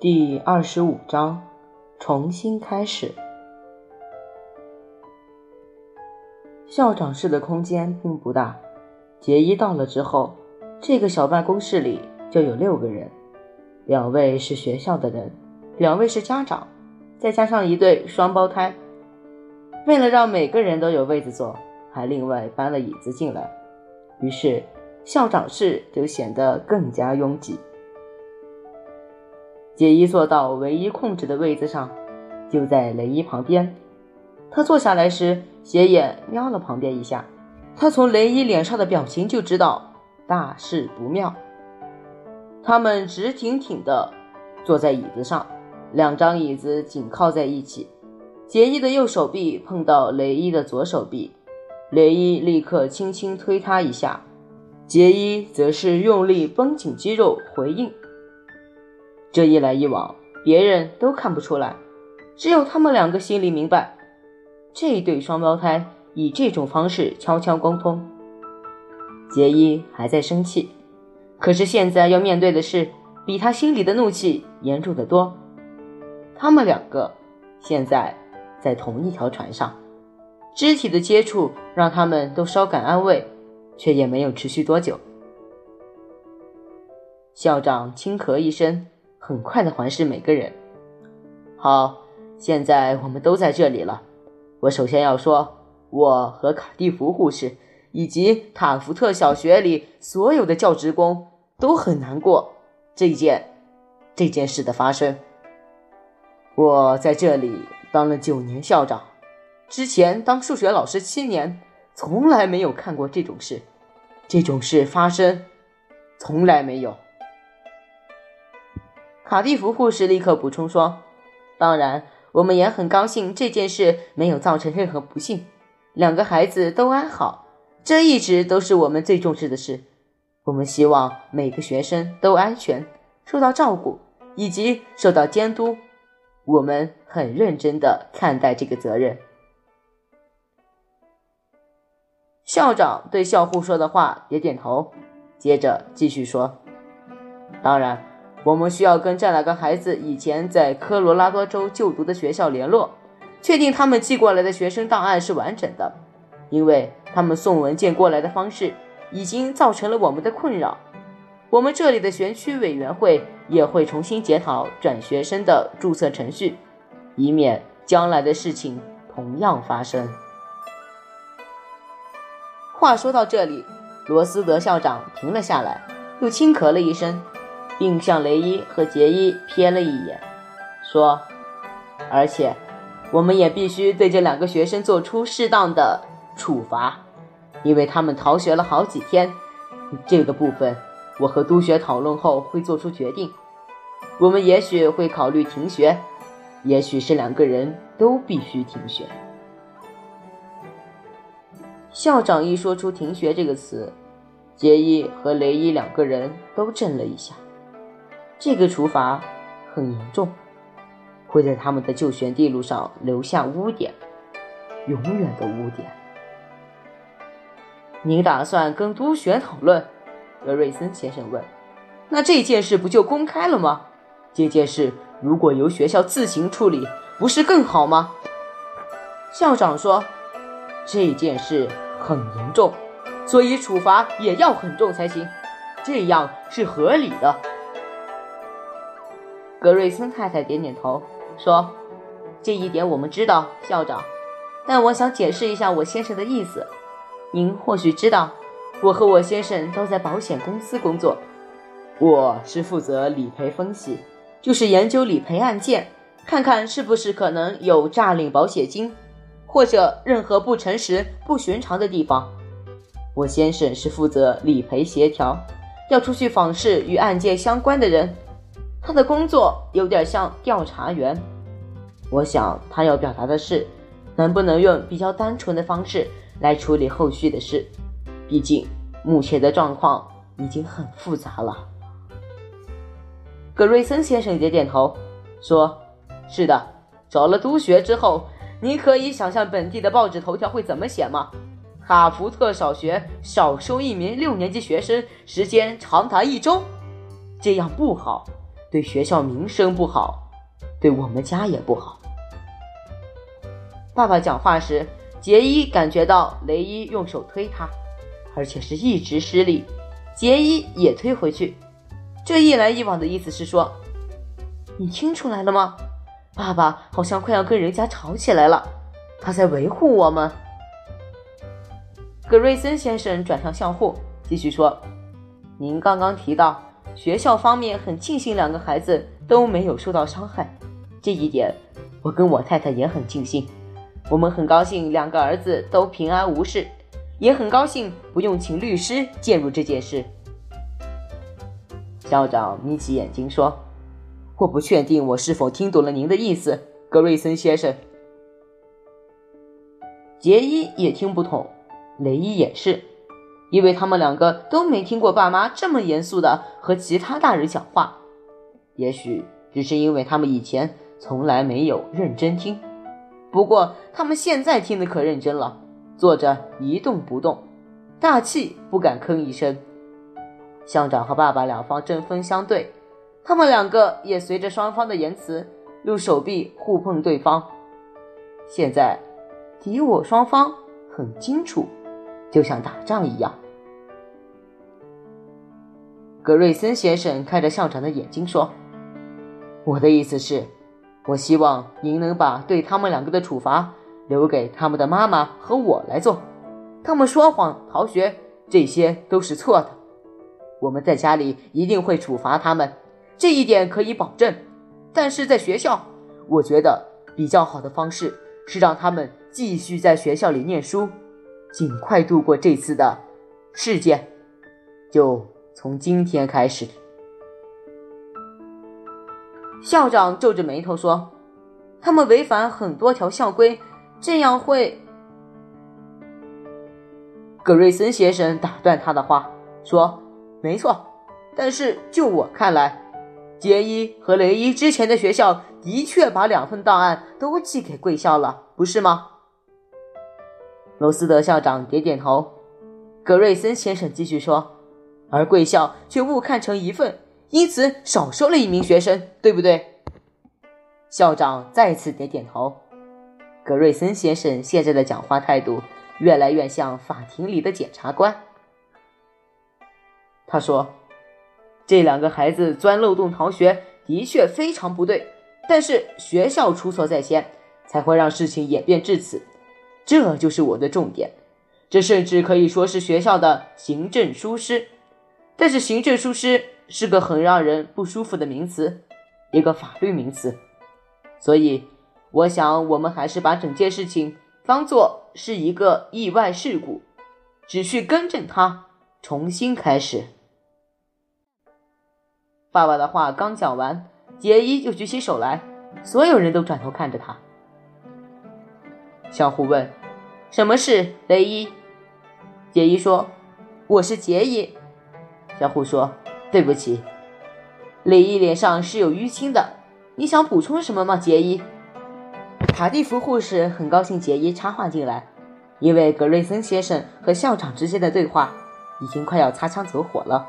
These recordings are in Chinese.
第二十五章，重新开始。校长室的空间并不大，杰伊到了之后，这个小办公室里就有六个人，两位是学校的人，两位是家长，再加上一对双胞胎。为了让每个人都有位子坐，还另外搬了椅子进来，于是校长室就显得更加拥挤。杰伊坐到唯一控制的位子上，就在雷伊旁边。他坐下来时，斜眼瞄了旁边一下。他从雷伊脸上的表情就知道大事不妙。他们直挺挺地坐在椅子上，两张椅子紧靠在一起。杰伊的右手臂碰到雷伊的左手臂，雷伊立刻轻轻推他一下，杰伊则是用力绷紧肌肉回应。这一来一往，别人都看不出来，只有他们两个心里明白，这对双胞胎以这种方式悄悄沟通。杰伊还在生气，可是现在要面对的是比他心里的怒气严重的多。他们两个现在在同一条船上，肢体的接触让他们都稍感安慰，却也没有持续多久。校长轻咳一声。很快的环视每个人。好，现在我们都在这里了。我首先要说，我和卡蒂弗护士以及塔福特小学里所有的教职工都很难过这件这件事的发生。我在这里当了九年校长，之前当数学老师七年，从来没有看过这种事。这种事发生，从来没有。卡蒂弗护士立刻补充说：“当然，我们也很高兴这件事没有造成任何不幸，两个孩子都安好，这一直都是我们最重视的事。我们希望每个学生都安全，受到照顾以及受到监督。我们很认真地看待这个责任。”校长对校护说的话点点头，接着继续说：“当然。”我们需要跟这两个孩子以前在科罗拉多州就读的学校联络，确定他们寄过来的学生档案是完整的，因为他们送文件过来的方式已经造成了我们的困扰。我们这里的学区委员会也会重新检讨转学生的注册程序，以免将来的事情同样发生。话说到这里，罗斯德校长停了下来，又轻咳了一声。并向雷伊和杰伊瞥了一眼，说：“而且，我们也必须对这两个学生做出适当的处罚，因为他们逃学了好几天。这个部分，我和督学讨论后会做出决定。我们也许会考虑停学，也许是两个人都必须停学。”校长一说出“停学”这个词，杰伊和雷伊两个人都震了一下。这个处罚很严重，会在他们的就学地路上留下污点，永远的污点。您打算跟督学讨论？格瑞森先生问。那这件事不就公开了吗？这件事如果由学校自行处理，不是更好吗？校长说，这件事很严重，所以处罚也要很重才行，这样是合理的。格瑞森太太点点头，说：“这一点我们知道，校长。但我想解释一下我先生的意思。您或许知道，我和我先生都在保险公司工作。我是负责理赔分析，就是研究理赔案件，看看是不是可能有诈领保险金，或者任何不诚实、不寻常的地方。我先生是负责理赔协调，要出去访视与案件相关的人。”他的工作有点像调查员，我想他要表达的是，能不能用比较单纯的方式来处理后续的事？毕竟目前的状况已经很复杂了。格瑞森先生点点头，说：“是的，找了督学之后，你可以想象本地的报纸头条会怎么写吗？卡福特小学少收一名六年级学生，时间长达一周，这样不好。”对学校名声不好，对我们家也不好。爸爸讲话时，杰伊感觉到雷伊用手推他，而且是一直施力，杰伊也推回去。这一来一往的意思是说，你听出来了吗？爸爸好像快要跟人家吵起来了，他在维护我们。格瑞森先生转向校护，继续说：“您刚刚提到学校方面很庆幸两个孩子都没有受到伤害，这一点我跟我太太也很庆幸。我们很高兴两个儿子都平安无事，也很高兴不用请律师介入这件事。”校长眯起眼睛说：“我不确定我是否听懂了您的意思，格瑞森先生。”杰伊也听不懂，雷伊也是，因为他们两个都没听过爸妈这么严肃的和其他大人讲话。也许只是因为他们以前从来没有认真听，不过他们现在听得可认真了，坐着一动不动，大气不敢吭一声。校长和爸爸两方针锋相对，他们两个也随着双方的言辞用手臂互碰对方。现在敌我双方很清楚，就像打仗一样。格瑞森先生看着校长的眼睛说：“我的意思是，我希望您能把对他们两个的处罚留给他们的妈妈和我来做。他们说谎、逃学，这些都是错的。”我们在家里一定会处罚他们，这一点可以保证。但是在学校，我觉得比较好的方式是让他们继续在学校里念书，尽快度过这次的事件。就从今天开始。校长皱着眉头说：“他们违反很多条校规，这样会……”格瑞森先生打断他的话说。没错，但是就我看来，杰伊和雷伊之前的学校的确把两份档案都寄给贵校了，不是吗？罗斯德校长点点头。格瑞森先生继续说：“而贵校却误看成一份，因此少收了一名学生，对不对？”校长再次点点头。格瑞森先生现在的讲话态度越来越像法庭里的检察官。他说：“这两个孩子钻漏洞逃学的确非常不对，但是学校出错在先，才会让事情演变至此。这就是我的重点。这甚至可以说是学校的行政疏失。但是行政疏失是个很让人不舒服的名词，一个法律名词。所以，我想我们还是把整件事情当做是一个意外事故，只需更正它，重新开始。”爸爸的话刚讲完，杰伊就举起手来，所有人都转头看着他。小虎问：“什么事？”雷伊。杰伊说：“我是杰伊。”小虎说：“对不起。”雷伊脸上是有淤青的。你想补充什么吗，杰伊？卡蒂夫护士很高兴杰伊插话进来，因为格瑞森先生和校长之间的对话已经快要擦枪走火了。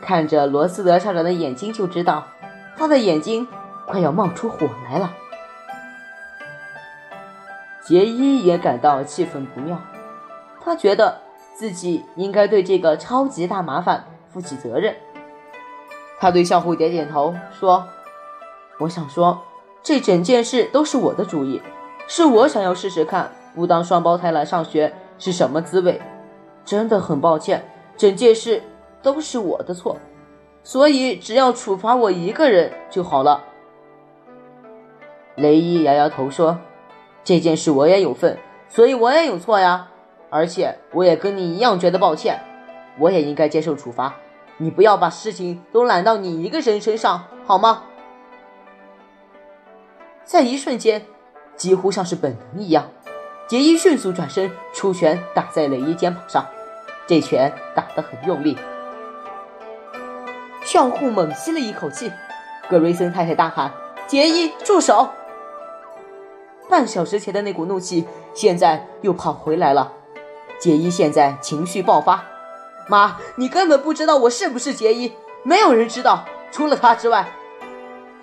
看着罗斯德校长的眼睛，就知道他的眼睛快要冒出火来了。杰伊也感到气氛不妙，他觉得自己应该对这个超级大麻烦负起责任。他对校护点点头，说：“我想说，这整件事都是我的主意，是我想要试试看不当双胞胎来上学是什么滋味。真的很抱歉，整件事。”都是我的错，所以只要处罚我一个人就好了。雷伊摇摇头说：“这件事我也有份，所以我也有错呀。而且我也跟你一样觉得抱歉，我也应该接受处罚。你不要把事情都揽到你一个人身上，好吗？”在一瞬间，几乎像是本能一样，杰伊迅速转身出拳打在雷伊肩膀上，这拳打得很用力。校护猛吸了一口气，格瑞森太太大喊：“杰伊，住手！”半小时前的那股怒气现在又跑回来了。杰伊现在情绪爆发：“妈，你根本不知道我是不是杰伊，没有人知道，除了他之外。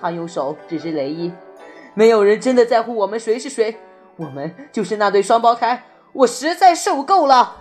他用手指着雷伊，没有人真的在乎我们谁是谁，我们就是那对双胞胎。我实在受够了。